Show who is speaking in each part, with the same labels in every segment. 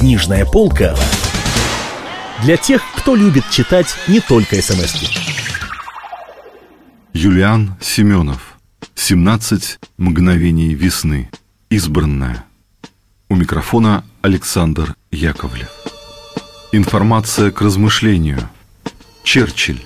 Speaker 1: Книжная полка для тех, кто любит читать не только смс -ки.
Speaker 2: Юлиан Семенов. 17 мгновений весны. Избранная У микрофона Александр Яковлев. Информация к размышлению. Черчилль.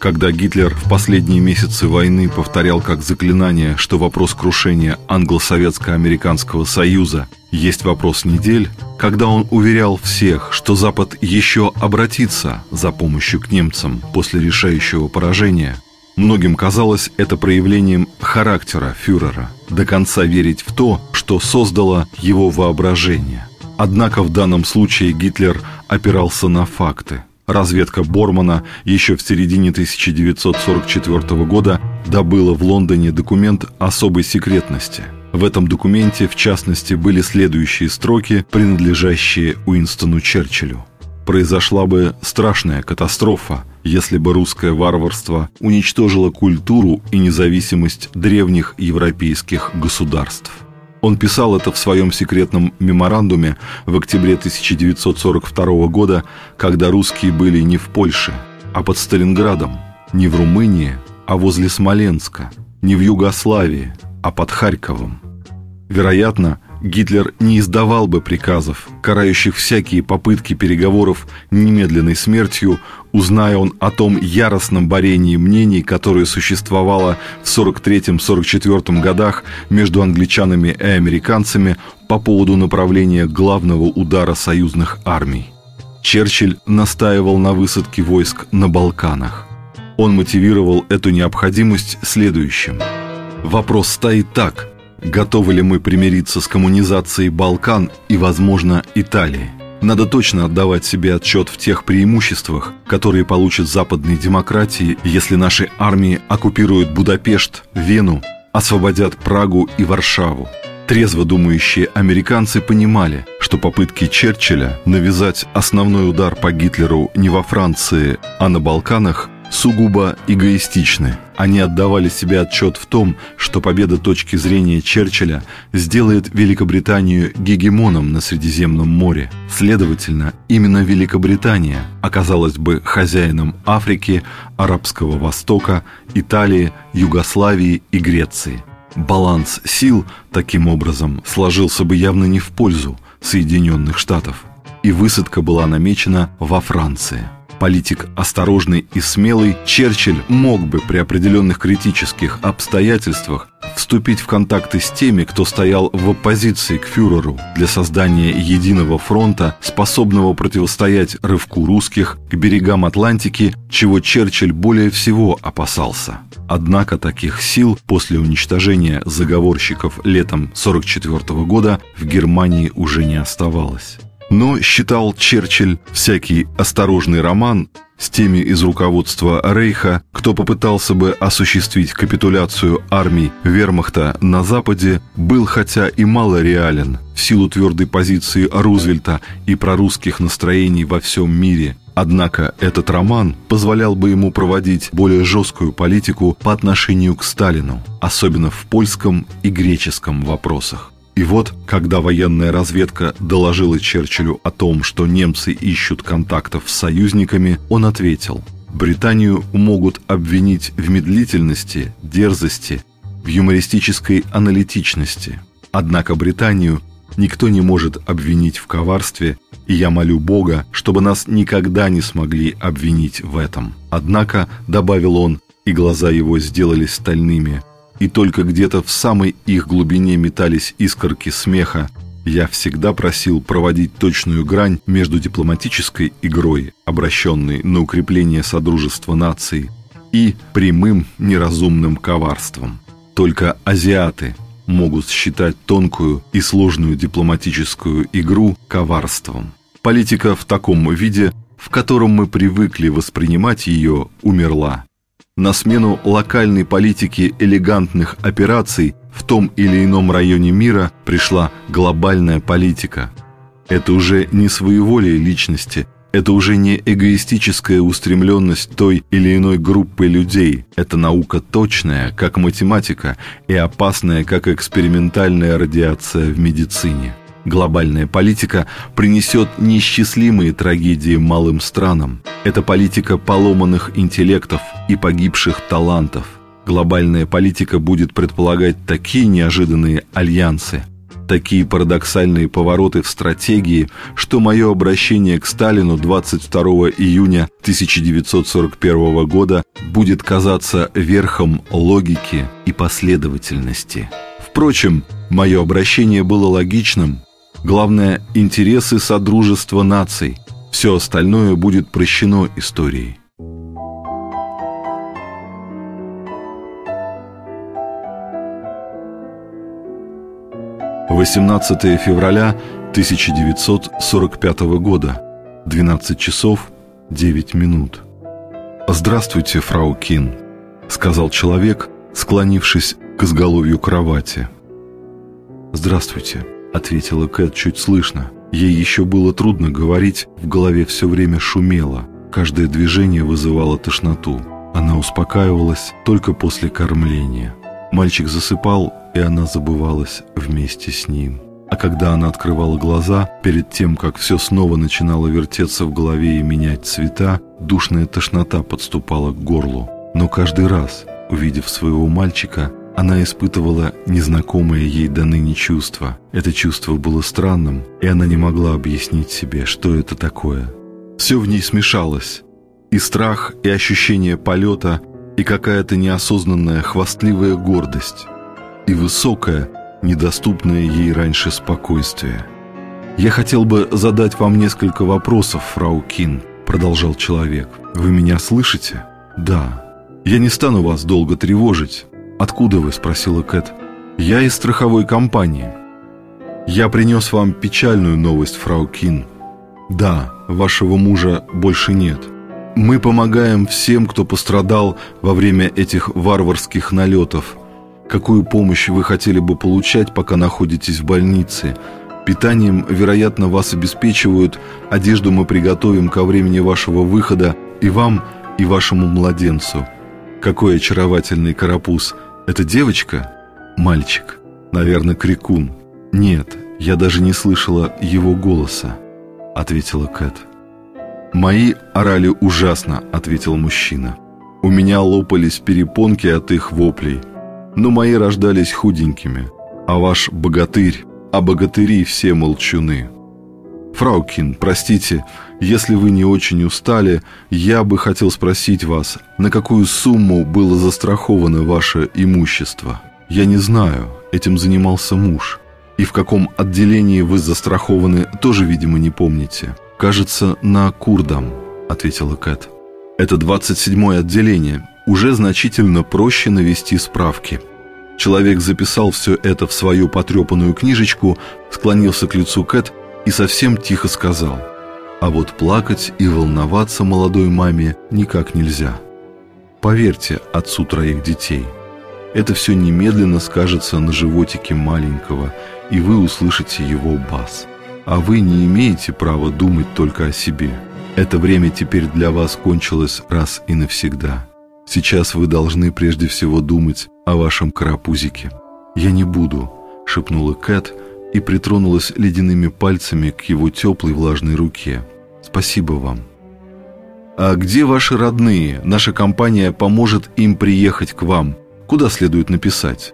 Speaker 2: Когда Гитлер в последние месяцы войны повторял как заклинание, что вопрос крушения англо-советско-американского союза есть вопрос недель, когда он уверял всех, что Запад еще обратится за помощью к немцам после решающего поражения, многим казалось это проявлением характера фюрера, до конца верить в то, что создало его воображение. Однако в данном случае Гитлер опирался на факты – Разведка Бормана еще в середине 1944 года добыла в Лондоне документ особой секретности. В этом документе, в частности, были следующие строки, принадлежащие Уинстону Черчиллю. Произошла бы страшная катастрофа, если бы русское варварство уничтожило культуру и независимость древних европейских государств. Он писал это в своем секретном меморандуме в октябре 1942 года, когда русские были не в Польше, а под Сталинградом, не в Румынии, а возле Смоленска, не в Югославии, а под Харьковом. Вероятно, Гитлер не издавал бы приказов, карающих всякие попытки переговоров немедленной смертью, узная он о том яростном борении мнений, которое существовало в 43-44 годах между англичанами и американцами по поводу направления главного удара союзных армий. Черчилль настаивал на высадке войск на Балканах. Он мотивировал эту необходимость следующим. Вопрос стоит так – Готовы ли мы примириться с коммунизацией Балкан и, возможно, Италии? Надо точно отдавать себе отчет в тех преимуществах, которые получат западные демократии, если наши армии оккупируют Будапешт, Вену, освободят Прагу и Варшаву. Трезво думающие американцы понимали, что попытки Черчилля навязать основной удар по Гитлеру не во Франции, а на Балканах сугубо эгоистичны. Они отдавали себе отчет в том, что победа точки зрения Черчилля сделает Великобританию гегемоном на Средиземном море. Следовательно, именно Великобритания оказалась бы хозяином Африки, Арабского Востока, Италии, Югославии и Греции. Баланс сил, таким образом, сложился бы явно не в пользу Соединенных Штатов. И высадка была намечена во Франции – политик осторожный и смелый, Черчилль мог бы при определенных критических обстоятельствах вступить в контакты с теми, кто стоял в оппозиции к фюреру для создания единого фронта, способного противостоять рывку русских к берегам Атлантики, чего Черчилль более всего опасался. Однако таких сил после уничтожения заговорщиков летом 1944 года в Германии уже не оставалось. Но, считал Черчилль, всякий осторожный роман с теми из руководства Рейха, кто попытался бы осуществить капитуляцию армий вермахта на Западе, был хотя и мало реален в силу твердой позиции Рузвельта и прорусских настроений во всем мире. Однако этот роман позволял бы ему проводить более жесткую политику по отношению к Сталину, особенно в польском и греческом вопросах. И вот, когда военная разведка доложила Черчиллю о том, что немцы ищут контактов с союзниками, он ответил, Британию могут обвинить в медлительности, дерзости, в юмористической аналитичности. Однако Британию никто не может обвинить в коварстве, и я молю Бога, чтобы нас никогда не смогли обвинить в этом. Однако, добавил он, и глаза его сделались стальными – и только где-то в самой их глубине метались искорки смеха, я всегда просил проводить точную грань между дипломатической игрой, обращенной на укрепление Содружества наций, и прямым неразумным коварством. Только азиаты могут считать тонкую и сложную дипломатическую игру коварством. Политика в таком виде, в котором мы привыкли воспринимать ее, умерла. На смену локальной политике элегантных операций в том или ином районе мира пришла глобальная политика. Это уже не своеволие личности, это уже не эгоистическая устремленность той или иной группы людей. Это наука точная, как математика, и опасная, как экспериментальная радиация в медицине. Глобальная политика принесет неисчислимые трагедии малым странам. Это политика поломанных интеллектов и погибших талантов. Глобальная политика будет предполагать такие неожиданные альянсы, такие парадоксальные повороты в стратегии, что мое обращение к Сталину 22 июня 1941 года будет казаться верхом логики и последовательности. Впрочем, мое обращение было логичным, Главное – интересы Содружества наций. Все остальное будет прощено историей. Восемнадцатое февраля 1945 года, 12 часов 9 минут. «Здравствуйте, фрау Кин», — сказал человек, склонившись к изголовью кровати. «Здравствуйте», ответила Кэт чуть слышно. Ей еще было трудно говорить, в голове все время шумело. Каждое движение вызывало тошноту. Она успокаивалась только после кормления. Мальчик засыпал, и она забывалась вместе с ним. А когда она открывала глаза, перед тем, как все снова начинало вертеться в голове и менять цвета, душная тошнота подступала к горлу. Но каждый раз, увидев своего мальчика, она испытывала незнакомое ей до ныне чувство. Это чувство было странным, и она не могла объяснить себе, что это такое. Все в ней смешалось. И страх, и ощущение полета, и какая-то неосознанная хвастливая гордость, и высокое, недоступное ей раньше спокойствие. «Я хотел бы задать вам несколько вопросов, фрау Кин», — продолжал человек. «Вы меня слышите?» «Да». «Я не стану вас долго тревожить. «Откуда вы?» – спросила Кэт. «Я из страховой компании». «Я принес вам печальную новость, фрау Кин. Да, вашего мужа больше нет. Мы помогаем всем, кто пострадал во время этих варварских налетов. Какую помощь вы хотели бы получать, пока находитесь в больнице? Питанием, вероятно, вас обеспечивают, одежду мы приготовим ко времени вашего выхода и вам, и вашему младенцу. Какой очаровательный карапуз! Это девочка? Мальчик. Наверное, крикун. Нет, я даже не слышала его голоса, ответила Кэт. Мои орали ужасно, ответил мужчина. У меня лопались перепонки от их воплей, но мои рождались худенькими, а ваш богатырь, а богатыри все молчуны. Фраукин, простите, если вы не очень устали, я бы хотел спросить вас, на какую сумму было застраховано ваше имущество? Я не знаю, этим занимался муж. И в каком отделении вы застрахованы, тоже, видимо, не помните. Кажется, на Курдам, ответила Кэт. Это 27-е отделение. Уже значительно проще навести справки. Человек записал все это в свою потрепанную книжечку, склонился к лицу Кэт и совсем тихо сказал, «А вот плакать и волноваться молодой маме никак нельзя. Поверьте отцу троих детей, это все немедленно скажется на животике маленького, и вы услышите его бас. А вы не имеете права думать только о себе. Это время теперь для вас кончилось раз и навсегда. Сейчас вы должны прежде всего думать о вашем карапузике. «Я не буду», — шепнула Кэт, — и притронулась ледяными пальцами к его теплой влажной руке. «Спасибо вам». «А где ваши родные? Наша компания поможет им приехать к вам. Куда следует написать?»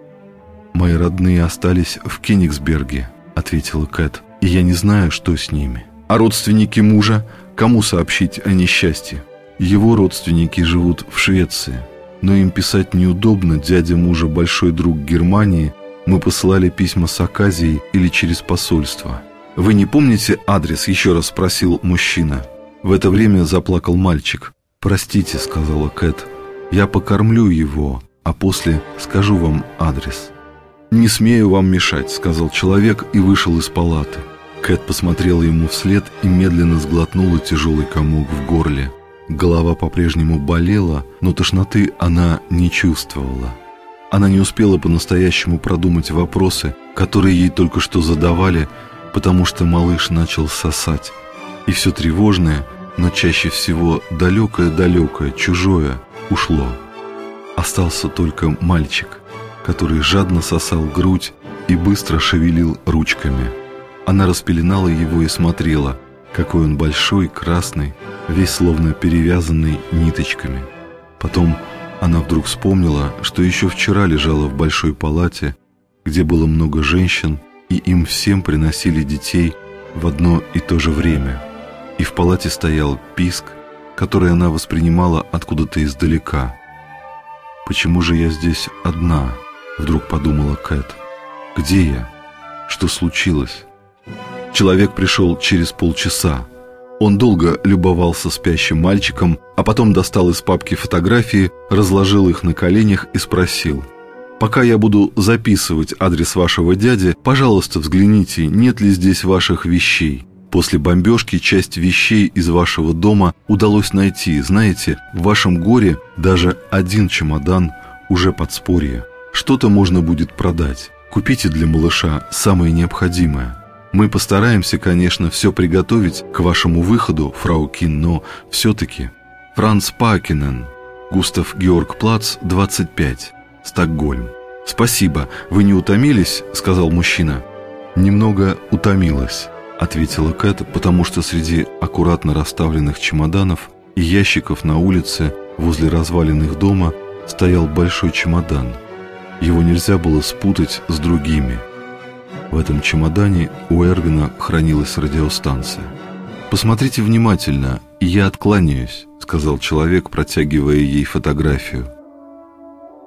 Speaker 2: «Мои родные остались в Кенигсберге», — ответила Кэт, «и я не знаю, что с ними». «А родственники мужа? Кому сообщить о несчастье?» «Его родственники живут в Швеции, но им писать неудобно, дядя мужа большой друг Германии мы посылали письма с Аказией или через посольство. «Вы не помните адрес?» – еще раз спросил мужчина. В это время заплакал мальчик. «Простите», – сказала Кэт, – «я покормлю его, а после скажу вам адрес». «Не смею вам мешать», – сказал человек и вышел из палаты. Кэт посмотрела ему вслед и медленно сглотнула тяжелый комок в горле. Голова по-прежнему болела, но тошноты она не чувствовала. Она не успела по-настоящему продумать вопросы, которые ей только что задавали, потому что малыш начал сосать. И все тревожное, но чаще всего далекое-далекое, чужое, ушло. Остался только мальчик, который жадно сосал грудь и быстро шевелил ручками. Она распеленала его и смотрела, какой он большой, красный, весь словно перевязанный ниточками. Потом она вдруг вспомнила, что еще вчера лежала в большой палате, где было много женщин, и им всем приносили детей в одно и то же время. И в палате стоял писк, который она воспринимала откуда-то издалека. «Почему же я здесь одна?» — вдруг подумала Кэт. «Где я? Что случилось?» Человек пришел через полчаса. Он долго любовался спящим мальчиком, а потом достал из папки фотографии, разложил их на коленях и спросил. «Пока я буду записывать адрес вашего дяди, пожалуйста, взгляните, нет ли здесь ваших вещей. После бомбежки часть вещей из вашего дома удалось найти. Знаете, в вашем горе даже один чемодан уже подспорье. Что-то можно будет продать. Купите для малыша самое необходимое. Мы постараемся, конечно, все приготовить к вашему выходу, фрау Кин, но все-таки... Франц Пакинен, Густав Георг Плац, 25, Стокгольм. «Спасибо, вы не утомились?» — сказал мужчина. «Немного утомилась», — ответила Кэт, потому что среди аккуратно расставленных чемоданов и ящиков на улице возле разваленных дома стоял большой чемодан. Его нельзя было спутать с другими — в этом чемодане у Эрвина хранилась радиостанция. «Посмотрите внимательно, и я откланяюсь», — сказал человек, протягивая ей фотографию.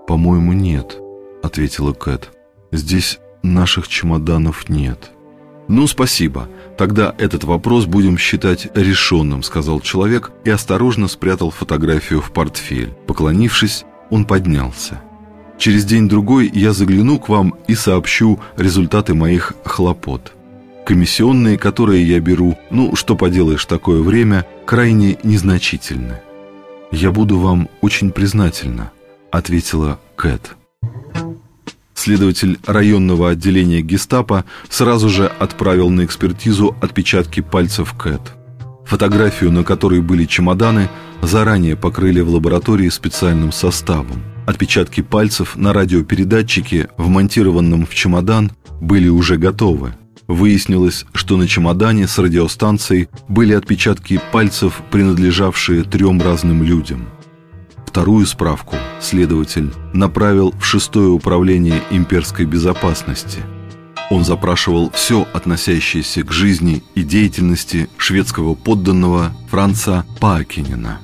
Speaker 2: «По-моему, нет», — ответила Кэт. «Здесь наших чемоданов нет». «Ну, спасибо. Тогда этот вопрос будем считать решенным», — сказал человек и осторожно спрятал фотографию в портфель. Поклонившись, он поднялся. Через день-другой я загляну к вам и сообщу результаты моих хлопот. Комиссионные, которые я беру, ну, что поделаешь, такое время, крайне незначительны. Я буду вам очень признательна, ответила Кэт. Следователь районного отделения гестапо сразу же отправил на экспертизу отпечатки пальцев Кэт. Фотографию, на которой были чемоданы, заранее покрыли в лаборатории специальным составом – Отпечатки пальцев на радиопередатчике, вмонтированном в чемодан, были уже готовы. Выяснилось, что на чемодане с радиостанцией были отпечатки пальцев, принадлежавшие трем разным людям. Вторую справку следователь направил в шестое управление имперской безопасности. Он запрашивал все, относящееся к жизни и деятельности шведского подданного Франца Паакинена –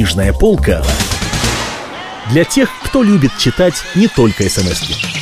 Speaker 1: Книжная полка для тех, кто любит читать не только смс -ки.